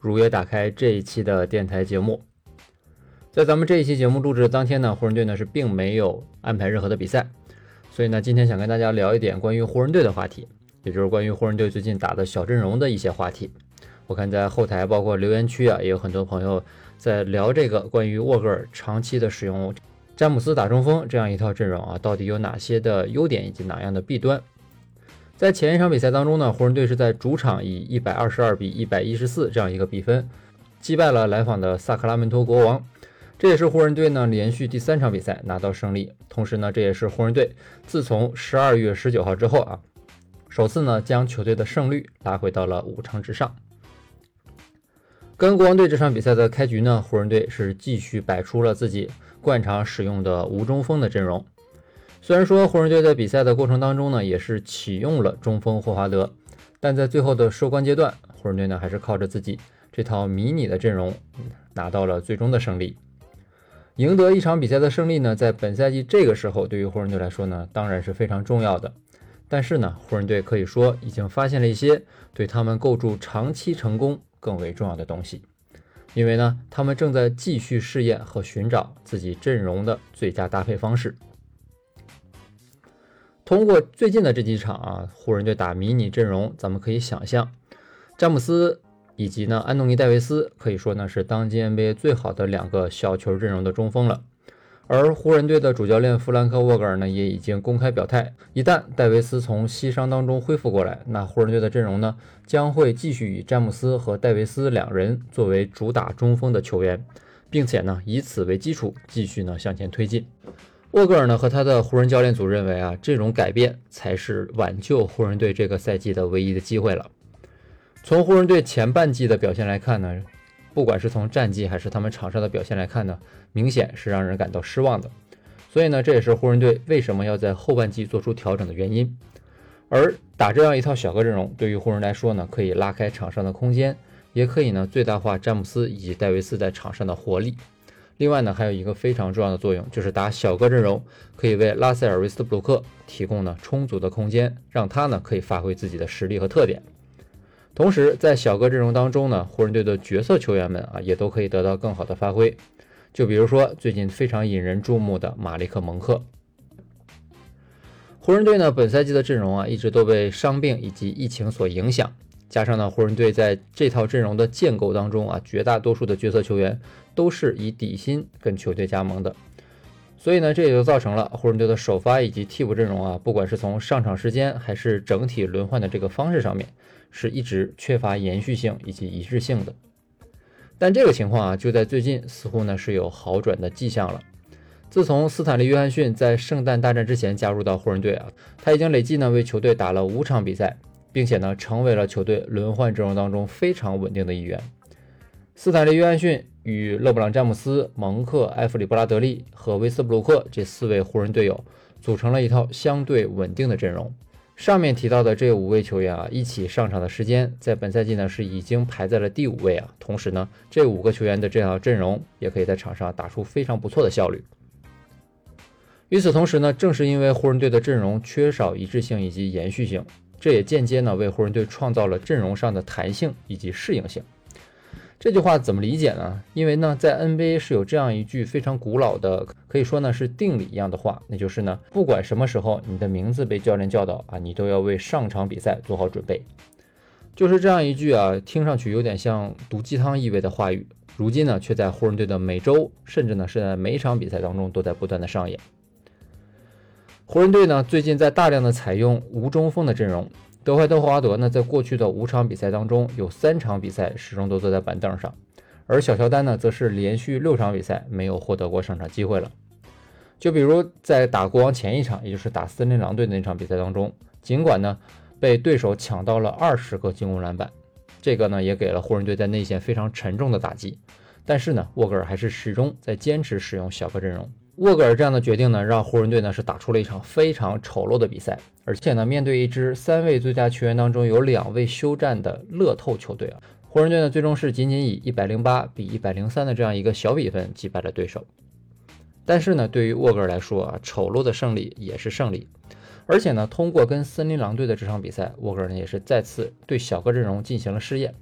如约打开这一期的电台节目。在咱们这一期节目录制的当天呢，湖人队呢是并没有安排任何的比赛，所以呢，今天想跟大家聊一点关于湖人队的话题，也就是关于湖人队最近打的小阵容的一些话题。我看在后台包括留言区啊，也有很多朋友在聊这个关于沃格尔长期的使用詹姆斯打中锋这样一套阵容啊，到底有哪些的优点以及哪样的弊端？在前一场比赛当中呢，湖人队是在主场以一百二十二比一百一十四这样一个比分击败了来访的萨克拉门托国王。这也是湖人队呢连续第三场比赛拿到胜利，同时呢，这也是湖人队自从十二月十九号之后啊，首次呢将球队的胜率拉回到了五成之上。跟国王队这场比赛的开局呢，湖人队是继续摆出了自己惯常使用的无中锋的阵容。虽然说湖人队在比赛的过程当中呢，也是启用了中锋霍华德，但在最后的收官阶段，湖人队呢还是靠着自己这套迷你的阵容拿到了最终的胜利。赢得一场比赛的胜利呢，在本赛季这个时候对于湖人队来说呢，当然是非常重要的。但是呢，湖人队可以说已经发现了一些对他们构筑长期成功更为重要的东西，因为呢，他们正在继续试验和寻找自己阵容的最佳搭配方式。通过最近的这几场啊，湖人队打迷你阵容，咱们可以想象，詹姆斯以及呢安东尼戴维斯可以说呢是当今 NBA 最好的两个小球阵容的中锋了。而湖人队的主教练弗兰克沃格尔呢也已经公开表态，一旦戴维斯从膝伤当中恢复过来，那湖人队的阵容呢将会继续以詹姆斯和戴维斯两人作为主打中锋的球员，并且呢以此为基础继续呢向前推进。沃格尔呢和他的湖人教练组认为啊，这种改变才是挽救湖人队这个赛季的唯一的机会了。从湖人队前半季的表现来看呢，不管是从战绩还是他们场上的表现来看呢，明显是让人感到失望的。所以呢，这也是湖人队为什么要在后半季做出调整的原因。而打这样一套小个阵容，对于湖人来说呢，可以拉开场上的空间，也可以呢最大化詹姆斯以及戴维斯在场上的活力。另外呢，还有一个非常重要的作用，就是打小个阵容可以为拉塞尔·维斯布鲁克提供呢充足的空间，让他呢可以发挥自己的实力和特点。同时，在小个阵容当中呢，湖人队的角色球员们啊也都可以得到更好的发挥。就比如说最近非常引人注目的马利克·蒙克。湖人队呢本赛季的阵容啊一直都被伤病以及疫情所影响。加上呢，湖人队在这套阵容的建构当中啊，绝大多数的角色球员都是以底薪跟球队加盟的，所以呢，这也就造成了湖人队的首发以及替补阵容啊，不管是从上场时间还是整体轮换的这个方式上面，是一直缺乏延续性以及一致性的。但这个情况啊，就在最近似乎呢是有好转的迹象了。自从斯坦利·约翰逊在圣诞大战之前加入到湖人队啊，他已经累计呢为球队打了五场比赛。并且呢，成为了球队轮换阵容当中非常稳定的一员。斯坦利·约翰逊与勒布朗·詹姆斯、蒙克、埃弗里·布拉德利和威斯布鲁克这四位湖人队友组成了一套相对稳定的阵容。上面提到的这五位球员啊，一起上场的时间在本赛季呢是已经排在了第五位啊。同时呢，这五个球员的这套阵容也可以在场上打出非常不错的效率。与此同时呢，正是因为湖人队的阵容缺少一致性以及延续性。这也间接呢为湖人队创造了阵容上的弹性以及适应性。这句话怎么理解呢？因为呢，在 NBA 是有这样一句非常古老的，可以说呢是定理一样的话，那就是呢，不管什么时候你的名字被教练叫到啊，你都要为上场比赛做好准备。就是这样一句啊，听上去有点像毒鸡汤意味的话语，如今呢却在湖人队的每周，甚至呢是在每一场比赛当中都在不断的上演。湖人队呢，最近在大量的采用无中锋的阵容。德怀特·霍华德呢，在过去的五场比赛当中，有三场比赛始终都坐在板凳上，而小乔丹呢，则是连续六场比赛没有获得过上场机会了。就比如在打国王前一场，也就是打森林狼队的那场比赛当中，尽管呢被对手抢到了二十个进攻篮板，这个呢也给了湖人队在内线非常沉重的打击。但是呢，沃格尔还是始终在坚持使用小个阵容。沃格尔这样的决定呢，让湖人队呢是打出了一场非常丑陋的比赛，而且呢，面对一支三位最佳球员当中有两位休战的乐透球队啊，湖人队呢最终是仅仅以一百零八比一百零三的这样一个小比分击败了对手。但是呢，对于沃格尔来说啊，丑陋的胜利也是胜利。而且呢，通过跟森林狼队的这场比赛，沃格尔呢也是再次对小个阵容进行了试验。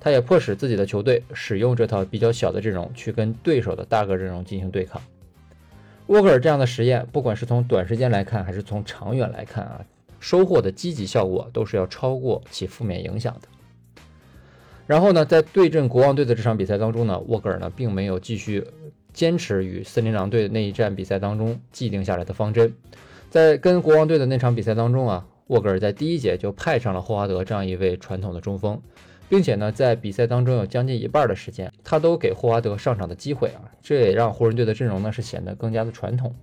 他也迫使自己的球队使用这套比较小的阵容去跟对手的大个阵容进行对抗。沃格尔这样的实验，不管是从短时间来看，还是从长远来看啊，收获的积极效果都是要超过其负面影响的。然后呢，在对阵国王队的这场比赛当中呢，沃格尔呢并没有继续坚持与森林狼队那一战比赛当中既定下来的方针。在跟国王队的那场比赛当中啊，沃格尔在第一节就派上了霍华德这样一位传统的中锋，并且呢，在比赛当中有将近一半的时间，他都给霍华德上场的机会啊，这也让湖人队的阵容呢是显得更加的传统。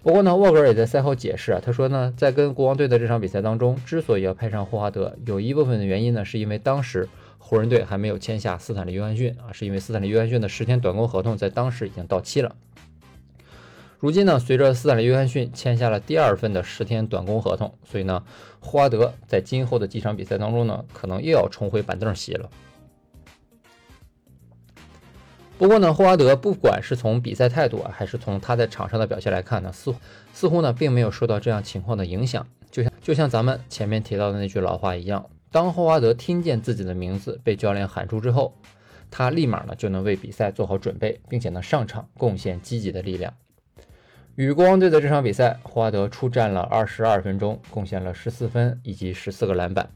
不过呢，沃格尔也在赛后解释啊，他说呢，在跟国王队的这场比赛当中，之所以要派上霍华德，有一部分的原因呢，是因为当时湖人队还没有签下斯坦利约翰逊啊，是因为斯坦利约翰逊的十天短工合同在当时已经到期了。如今呢，随着斯坦利·约翰逊签下了第二份的十天短工合同，所以呢，霍华德在今后的几场比赛当中呢，可能又要重回板凳席了。不过呢，霍华德不管是从比赛态度啊，还是从他在场上的表现来看呢，似乎似乎呢，并没有受到这样情况的影响。就像就像咱们前面提到的那句老话一样，当霍华德听见自己的名字被教练喊出之后，他立马呢就能为比赛做好准备，并且呢上场贡献积极的力量。与国王队的这场比赛，霍华德出战了二十二分钟，贡献了十四分以及十四个篮板，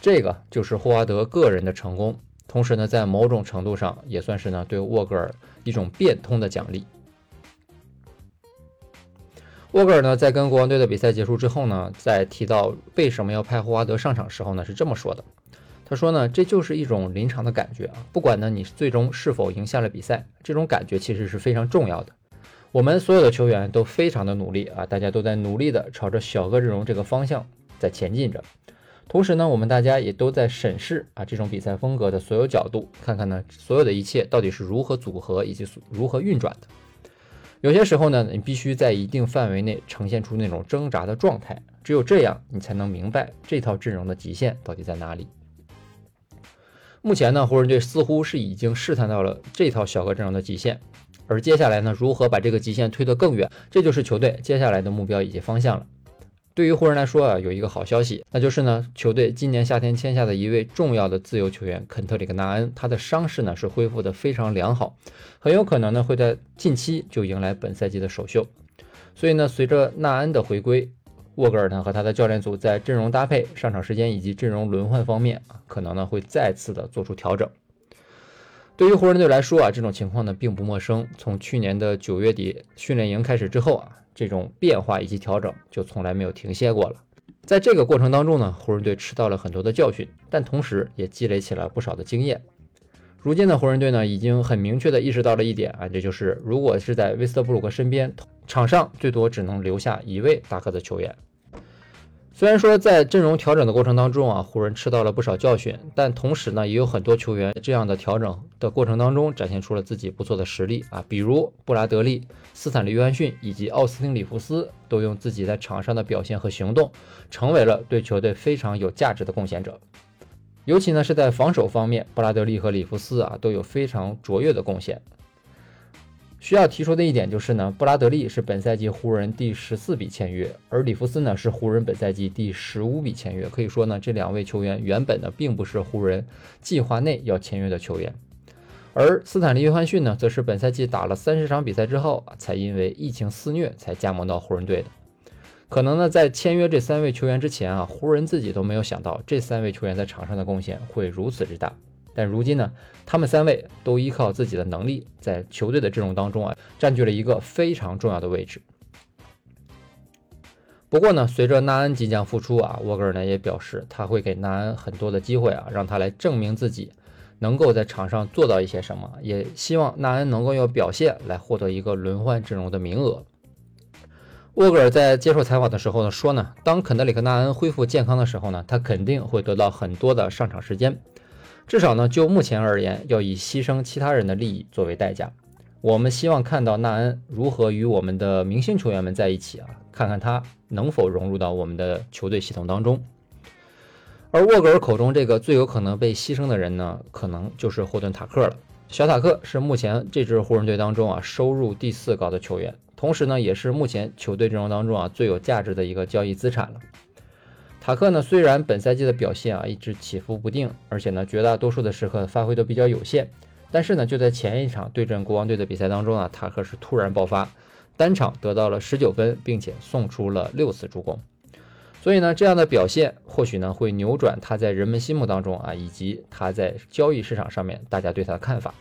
这个就是霍华德个人的成功。同时呢，在某种程度上也算是呢对沃格尔一种变通的奖励。沃格尔呢在跟国王队的比赛结束之后呢，在提到为什么要派霍华德上场时候呢，是这么说的：他说呢，这就是一种临场的感觉啊，不管呢你最终是否赢下了比赛，这种感觉其实是非常重要的。我们所有的球员都非常的努力啊，大家都在努力的朝着小个阵容这个方向在前进着。同时呢，我们大家也都在审视啊这种比赛风格的所有角度，看看呢所有的一切到底是如何组合以及如何运转的。有些时候呢，你必须在一定范围内呈现出那种挣扎的状态，只有这样，你才能明白这套阵容的极限到底在哪里。目前呢，湖人队似乎是已经试探到了这套小个阵容的极限。而接下来呢，如何把这个极限推得更远，这就是球队接下来的目标以及方向了。对于湖人来说啊，有一个好消息，那就是呢，球队今年夏天签下的一位重要的自由球员肯特里克纳恩，他的伤势呢是恢复的非常良好，很有可能呢会在近期就迎来本赛季的首秀。所以呢，随着纳恩的回归，沃格尔呢和他的教练组在阵容搭配、上场时间以及阵容轮换方面啊，可能呢会再次的做出调整。对于湖人队来说啊，这种情况呢并不陌生。从去年的九月底训练营开始之后啊，这种变化以及调整就从来没有停歇过了。在这个过程当中呢，湖人队吃到了很多的教训，但同时也积累起了不少的经验。如今的湖人队呢，已经很明确的意识到了一点啊，这就是如果是在威斯特布鲁克身边，场上最多只能留下一位大个子球员。虽然说在阵容调整的过程当中啊，湖人吃到了不少教训，但同时呢，也有很多球员这样的调整的过程当中展现出了自己不错的实力啊，比如布拉德利、斯坦利·约翰逊以及奥斯汀·里弗斯都用自己在场上的表现和行动，成为了对球队非常有价值的贡献者。尤其呢是在防守方面，布拉德利和里弗斯啊都有非常卓越的贡献。需要提出的一点就是呢，布拉德利是本赛季湖人第十四笔签约，而里弗斯呢是湖人本赛季第十五笔签约。可以说呢，这两位球员原本呢并不是湖人计划内要签约的球员。而斯坦利·约翰逊呢，则是本赛季打了三十场比赛之后，才因为疫情肆虐才加盟到湖人队的。可能呢，在签约这三位球员之前啊，湖人自己都没有想到这三位球员在场上的贡献会如此之大。但如今呢，他们三位都依靠自己的能力，在球队的阵容当中啊，占据了一个非常重要的位置。不过呢，随着纳恩即将复出啊，沃格尔呢也表示他会给纳恩很多的机会啊，让他来证明自己能够在场上做到一些什么，也希望纳恩能够用表现来获得一个轮换阵容的名额。沃格尔在接受采访的时候呢说呢，当肯德里克纳恩恢复健康的时候呢，他肯定会得到很多的上场时间。至少呢，就目前而言，要以牺牲其他人的利益作为代价。我们希望看到纳恩如何与我们的明星球员们在一起啊，看看他能否融入到我们的球队系统当中。而沃格尔口中这个最有可能被牺牲的人呢，可能就是霍顿塔克了。小塔克是目前这支湖人队当中啊收入第四高的球员，同时呢，也是目前球队阵容当中啊最有价值的一个交易资产了。塔克呢，虽然本赛季的表现啊一直起伏不定，而且呢绝大多数的时刻发挥都比较有限，但是呢就在前一场对阵国王队的比赛当中啊，塔克是突然爆发，单场得到了十九分，并且送出了六次助攻。所以呢，这样的表现或许呢会扭转他在人们心目当中啊，以及他在交易市场上面大家对他的看法。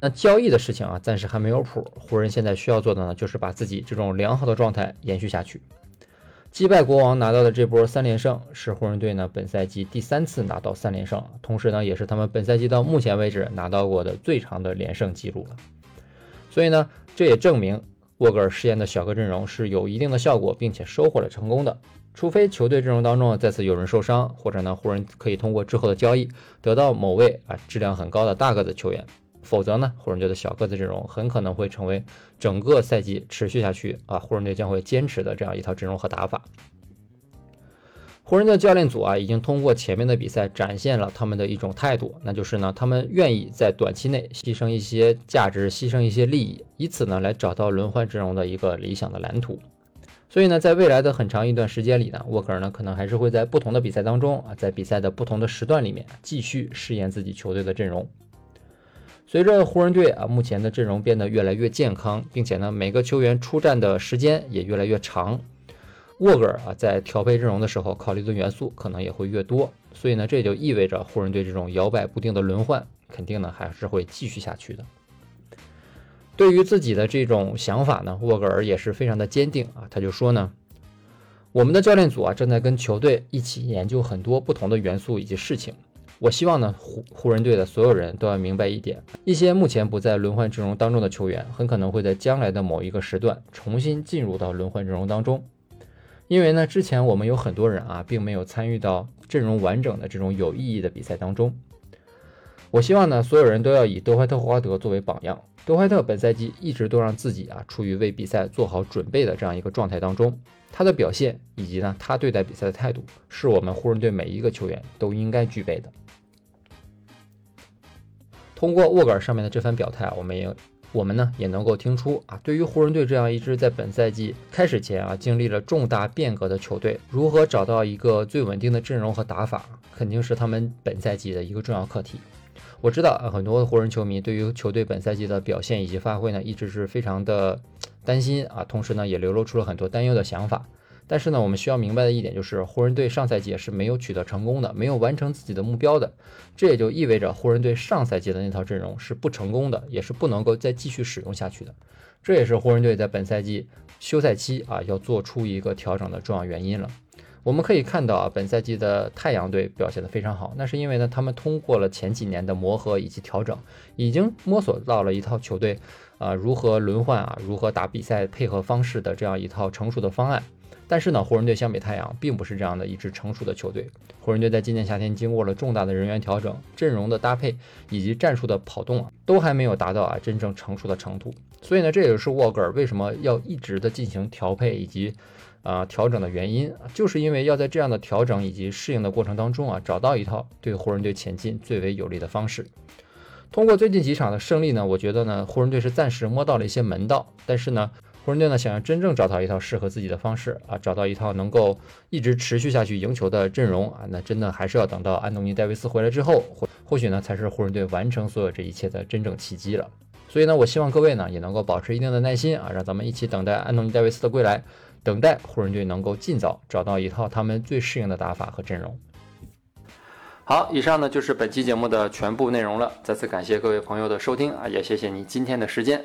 那交易的事情啊，暂时还没有谱。湖人现在需要做的呢，就是把自己这种良好的状态延续下去。击败国王拿到的这波三连胜，是湖人队呢本赛季第三次拿到三连胜，同时呢也是他们本赛季到目前为止拿到过的最长的连胜记录了。所以呢，这也证明沃格尔实验的小个阵容是有一定的效果，并且收获了成功的。除非球队阵容当中再次有人受伤，或者呢湖人可以通过之后的交易得到某位啊质量很高的大个子球员。否则呢，湖人队的小个子阵容很可能会成为整个赛季持续下去啊，湖人队将会坚持的这样一套阵容和打法。湖人的教练组啊，已经通过前面的比赛展现了他们的一种态度，那就是呢，他们愿意在短期内牺牲一些价值，牺牲一些利益，以此呢来找到轮换阵容的一个理想的蓝图。所以呢，在未来的很长一段时间里呢，沃克尔呢可能还是会在不同的比赛当中啊，在比赛的不同的时段里面继续试验自己球队的阵容。随着湖人队啊目前的阵容变得越来越健康，并且呢每个球员出战的时间也越来越长，沃格尔啊在调配阵容的时候考虑的元素可能也会越多，所以呢这就意味着湖人队这种摇摆不定的轮换肯定呢还是会继续下去的。对于自己的这种想法呢，沃格尔也是非常的坚定啊，他就说呢，我们的教练组啊正在跟球队一起研究很多不同的元素以及事情。我希望呢，湖湖人队的所有人都要明白一点：一些目前不在轮换阵容当中的球员，很可能会在将来的某一个时段重新进入到轮换阵容当中。因为呢，之前我们有很多人啊，并没有参与到阵容完整的这种有意义的比赛当中。我希望呢，所有人都要以德怀特·霍华德作为榜样。德怀特本赛季一直都让自己啊处于为比赛做好准备的这样一个状态当中。他的表现以及呢，他对待比赛的态度，是我们湖人队每一个球员都应该具备的。通过沃格尔上面的这番表态啊，我们也我们呢也能够听出啊，对于湖人队这样一支在本赛季开始前啊经历了重大变革的球队，如何找到一个最稳定的阵容和打法，肯定是他们本赛季的一个重要课题。我知道啊，很多的湖人球迷对于球队本赛季的表现以及发挥呢，一直是非常的担心啊，同时呢也流露出了很多担忧的想法。但是呢，我们需要明白的一点就是，湖人队上赛季是没有取得成功的，没有完成自己的目标的。这也就意味着湖人队上赛季的那套阵容是不成功的，也是不能够再继续使用下去的。这也是湖人队在本赛季休赛期啊要做出一个调整的重要原因了。我们可以看到啊，本赛季的太阳队表现得非常好，那是因为呢，他们通过了前几年的磨合以及调整，已经摸索到了一套球队啊如何轮换啊，如何打比赛配合方式的这样一套成熟的方案。但是呢，湖人队相比太阳并不是这样的一支成熟的球队。湖人队在今年夏天经过了重大的人员调整、阵容的搭配以及战术的跑动啊，都还没有达到啊真正成熟的程度。所以呢，这也是沃格尔为什么要一直的进行调配以及啊调整的原因，就是因为要在这样的调整以及适应的过程当中啊，找到一套对湖人队前进最为有利的方式。通过最近几场的胜利呢，我觉得呢，湖人队是暂时摸到了一些门道，但是呢。湖人队呢，想要真正找到一套适合自己的方式啊，找到一套能够一直持续下去赢球的阵容啊，那真的还是要等到安东尼·戴维斯回来之后，或或许呢，才是湖人队完成所有这一切的真正契机了。所以呢，我希望各位呢，也能够保持一定的耐心啊，让咱们一起等待安东尼·戴维斯的归来，等待湖人队能够尽早找到一套他们最适应的打法和阵容。好，以上呢就是本期节目的全部内容了。再次感谢各位朋友的收听啊，也谢谢你今天的时间。